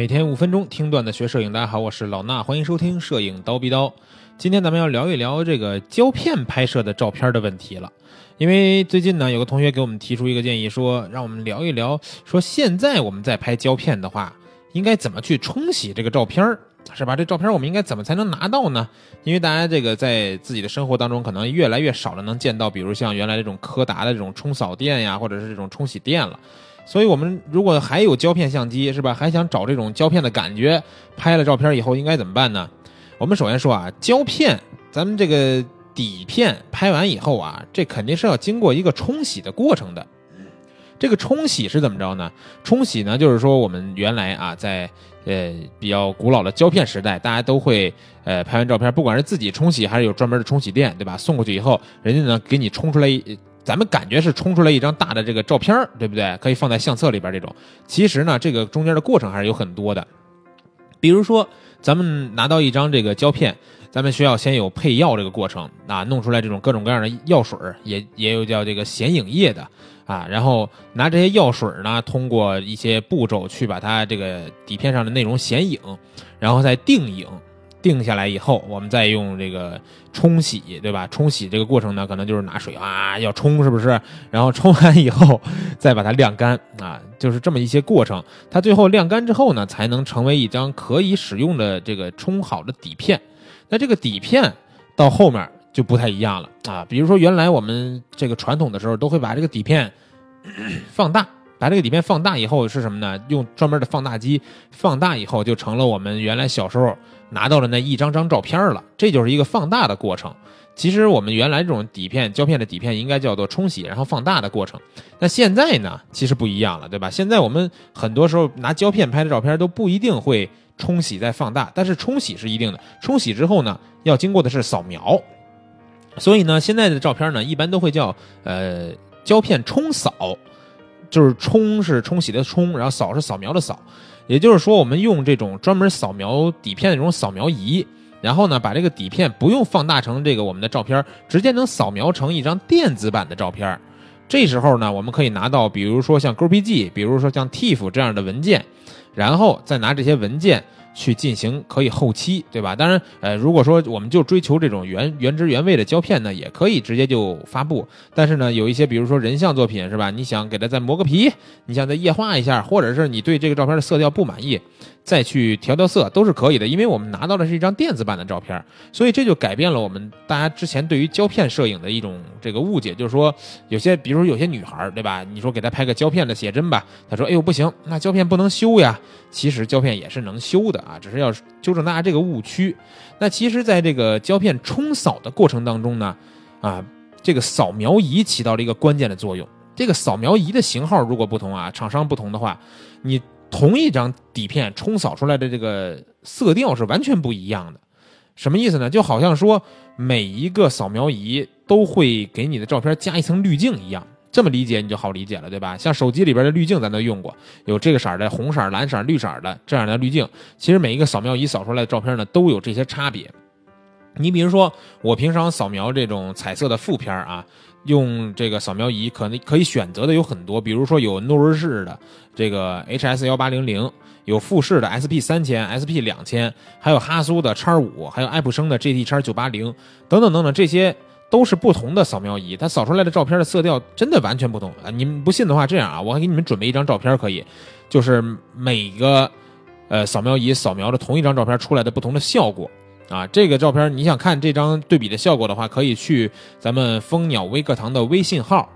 每天五分钟听段子学摄影，大家好，我是老衲，欢迎收听摄影刀逼刀。今天咱们要聊一聊这个胶片拍摄的照片的问题了。因为最近呢，有个同学给我们提出一个建议，说让我们聊一聊，说现在我们在拍胶片的话，应该怎么去冲洗这个照片儿，是吧？这照片我们应该怎么才能拿到呢？因为大家这个在自己的生活当中，可能越来越少了能见到，比如像原来这种柯达的这种冲扫店呀，或者是这种冲洗店了。所以，我们如果还有胶片相机，是吧？还想找这种胶片的感觉，拍了照片以后应该怎么办呢？我们首先说啊，胶片，咱们这个底片拍完以后啊，这肯定是要经过一个冲洗的过程的。这个冲洗是怎么着呢？冲洗呢，就是说我们原来啊，在呃比较古老的胶片时代，大家都会呃拍完照片，不管是自己冲洗还是有专门的冲洗店，对吧？送过去以后，人家呢给你冲出来一。咱们感觉是冲出来一张大的这个照片儿对不对？可以放在相册里边这种。其实呢，这个中间的过程还是有很多的。比如说，咱们拿到一张这个胶片，咱们需要先有配药这个过程啊，弄出来这种各种各样的药水儿也也有叫这个显影液的啊。然后拿这些药水呢，通过一些步骤去把它这个底片上的内容显影，然后再定影。定下来以后，我们再用这个冲洗，对吧？冲洗这个过程呢，可能就是拿水啊要冲，是不是？然后冲完以后，再把它晾干啊，就是这么一些过程。它最后晾干之后呢，才能成为一张可以使用的这个冲好的底片。那这个底片到后面就不太一样了啊。比如说原来我们这个传统的时候，都会把这个底片 放大。把这个底片放大以后是什么呢？用专门的放大机放大以后，就成了我们原来小时候拿到的那一张张照片了。这就是一个放大的过程。其实我们原来这种底片胶片的底片应该叫做冲洗，然后放大的过程。那现在呢，其实不一样了，对吧？现在我们很多时候拿胶片拍的照片都不一定会冲洗再放大，但是冲洗是一定的。冲洗之后呢，要经过的是扫描。所以呢，现在的照片呢，一般都会叫呃胶片冲扫。就是冲是冲洗的冲，然后扫是扫描的扫，也就是说，我们用这种专门扫描底片的这种扫描仪，然后呢，把这个底片不用放大成这个我们的照片，直接能扫描成一张电子版的照片。这时候呢，我们可以拿到，比如说像 GPG，比如说像 TIFF 这样的文件，然后再拿这些文件。去进行可以后期，对吧？当然，呃，如果说我们就追求这种原原汁原味的胶片呢，也可以直接就发布。但是呢，有一些比如说人像作品，是吧？你想给它再磨个皮，你想再液化一下，或者是你对这个照片的色调不满意。再去调调色都是可以的，因为我们拿到的是一张电子版的照片，所以这就改变了我们大家之前对于胶片摄影的一种这个误解，就是说有些，比如说有些女孩，对吧？你说给她拍个胶片的写真吧，她说：“哎呦不行，那胶片不能修呀。”其实胶片也是能修的啊，只是要纠正大家这个误区。那其实，在这个胶片冲扫的过程当中呢，啊，这个扫描仪起到了一个关键的作用。这个扫描仪的型号如果不同啊，厂商不同的话，你。同一张底片冲扫出来的这个色调是完全不一样的，什么意思呢？就好像说每一个扫描仪都会给你的照片加一层滤镜一样，这么理解你就好理解了，对吧？像手机里边的滤镜咱都用过，有这个色的、红色、蓝色、绿色的这样的滤镜。其实每一个扫描仪扫出来的照片呢，都有这些差别。你比如说，我平常扫描这种彩色的负片啊。用这个扫描仪可能可以选择的有很多，比如说有诺瑞士的这个 HS 幺八零零，有富士的 SP 三千、SP 两千，还有哈苏的叉五，还有爱普生的 GT 叉九八零，等等等等，这些都是不同的扫描仪，它扫出来的照片的色调真的完全不同啊！你们不信的话，这样啊，我还给你们准备一张照片，可以，就是每个呃扫描仪扫描的同一张照片出来的不同的效果。啊，这个照片你想看这张对比的效果的话，可以去咱们蜂鸟微课堂的微信号，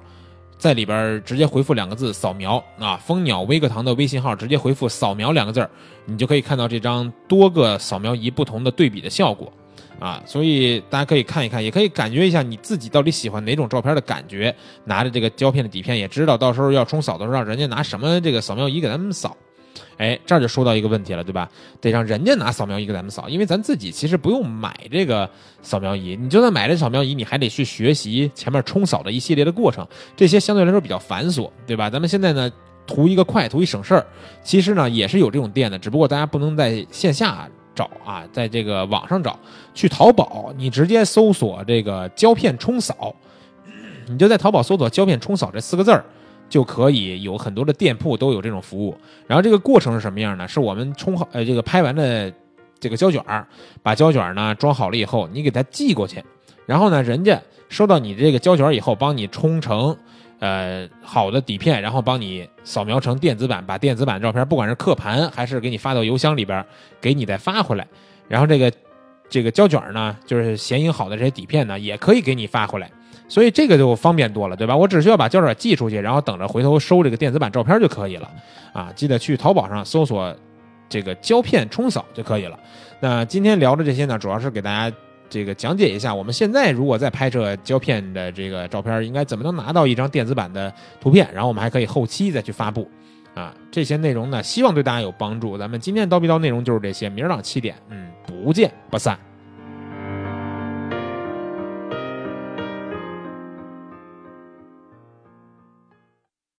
在里边直接回复两个字“扫描”啊，蜂鸟微课堂的微信号直接回复“扫描”两个字你就可以看到这张多个扫描仪不同的对比的效果，啊，所以大家可以看一看，也可以感觉一下你自己到底喜欢哪种照片的感觉，拿着这个胶片的底片，也知道到时候要冲扫的时候，让人家拿什么这个扫描仪给咱们扫。哎，这儿就说到一个问题了，对吧？得让人家拿扫描仪给咱们扫，因为咱自己其实不用买这个扫描仪。你就算买这扫描仪，你还得去学习前面冲扫的一系列的过程，这些相对来说比较繁琐，对吧？咱们现在呢，图一个快，图一省事儿，其实呢也是有这种店的，只不过大家不能在线下找啊，在这个网上找，去淘宝，你直接搜索这个胶片冲扫，你就在淘宝搜索胶片冲扫这四个字儿。就可以有很多的店铺都有这种服务。然后这个过程是什么样呢？是我们冲好呃这个拍完的这个胶卷儿，把胶卷儿呢装好了以后，你给它寄过去，然后呢人家收到你这个胶卷以后，帮你冲成呃好的底片，然后帮你扫描成电子版，把电子版照片不管是刻盘还是给你发到邮箱里边，给你再发回来。然后这个这个胶卷呢，就是显影好的这些底片呢，也可以给你发回来。所以这个就方便多了，对吧？我只需要把胶卷寄出去，然后等着回头收这个电子版照片就可以了。啊，记得去淘宝上搜索这个胶片冲扫就可以了。那今天聊的这些呢，主要是给大家这个讲解一下，我们现在如果在拍摄胶片的这个照片，应该怎么能拿到一张电子版的图片，然后我们还可以后期再去发布。啊，这些内容呢，希望对大家有帮助。咱们今天叨逼叨内容就是这些，明儿早上七点，嗯，不见不散。